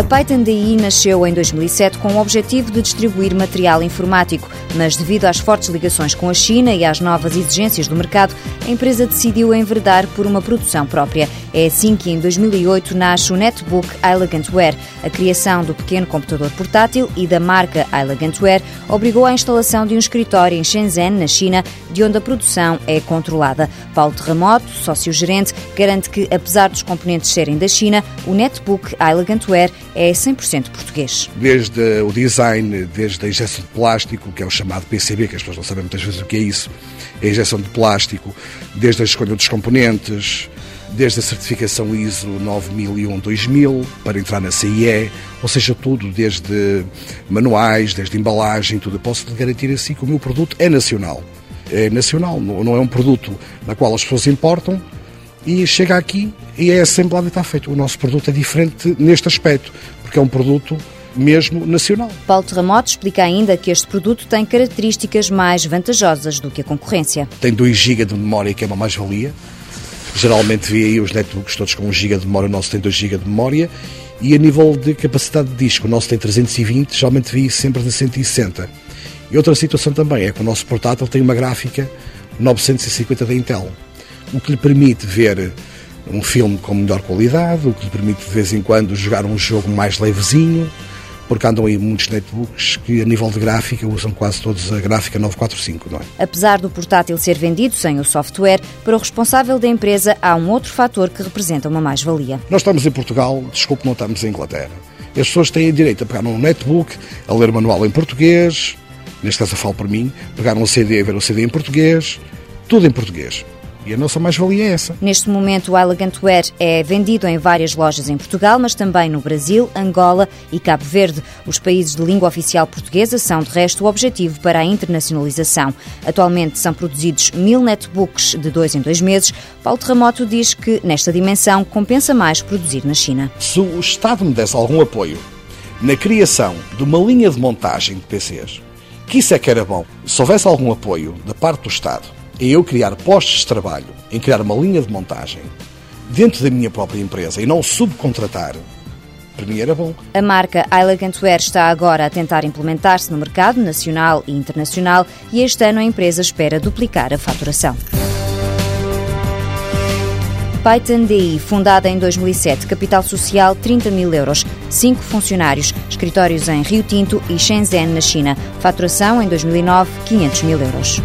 A Python DI nasceu em 2007 com o objetivo de distribuir material informático, mas devido às fortes ligações com a China e às novas exigências do mercado, a empresa decidiu enverdar por uma produção própria. É assim que em 2008 nasce o Netbook Elegantware. A criação do pequeno computador portátil e da marca Elegantware obrigou à instalação de um escritório em Shenzhen, na China, de onde a produção é controlada. Paulo Terremoto, sócio-gerente, garante que, apesar dos componentes serem da China, o Netbook Elegantware é 100% português. Desde o design, desde a injeção de plástico, que é o chamado PCB, que as pessoas não sabem muitas vezes o que é isso, a injeção de plástico, desde a escolha dos componentes, desde a certificação ISO 9001-2000 para entrar na CIE, ou seja, tudo, desde manuais, desde embalagem, tudo. Eu posso garantir assim que o meu produto é nacional. É nacional, não é um produto na qual as pessoas importam e chega aqui e é assemblado e está feito. O nosso produto é diferente neste aspecto, porque é um produto mesmo nacional. Paulo Terramoto explica ainda que este produto tem características mais vantajosas do que a concorrência. Tem 2 GB de memória, que é uma mais-valia. Geralmente vê aí os netbooks todos com 1 GB de memória, o nosso tem 2 GB de memória. E a nível de capacidade de disco, o nosso tem 320, geralmente vi sempre de 160. E outra situação também é que o nosso portátil tem uma gráfica 950 da Intel, o que lhe permite ver um filme com melhor qualidade, o que lhe permite de vez em quando jogar um jogo mais levezinho, porque andam aí muitos netbooks que a nível de gráfica usam quase todos a gráfica 945, não é? Apesar do portátil ser vendido sem o software, para o responsável da empresa há um outro fator que representa uma mais-valia. Nós estamos em Portugal, desculpe, não estamos em Inglaterra. As pessoas têm direito a pegar num netbook, a ler manual em português, neste caso eu falo por mim, pegar um CD, ver o CD em português, tudo em português. E a nossa mais-valia é essa. Neste momento, o Elegant Wear é vendido em várias lojas em Portugal, mas também no Brasil, Angola e Cabo Verde. Os países de língua oficial portuguesa são, de resto, o objetivo para a internacionalização. Atualmente são produzidos mil netbooks de dois em dois meses. Paulo Terremoto diz que, nesta dimensão, compensa mais produzir na China. Se o Estado me desse algum apoio na criação de uma linha de montagem de PCs, que isso é que era bom. Se houvesse algum apoio da parte do Estado em eu criar postos de trabalho, em criar uma linha de montagem dentro da minha própria empresa e não subcontratar, para mim era bom. A marca Elegant Wear está agora a tentar implementar-se no mercado nacional e internacional e este ano a empresa espera duplicar a faturação. Python DI, fundada em 2007, capital social 30 mil euros, 5 funcionários, escritórios em Rio Tinto e Shenzhen, na China, faturação em 2009 500 mil euros.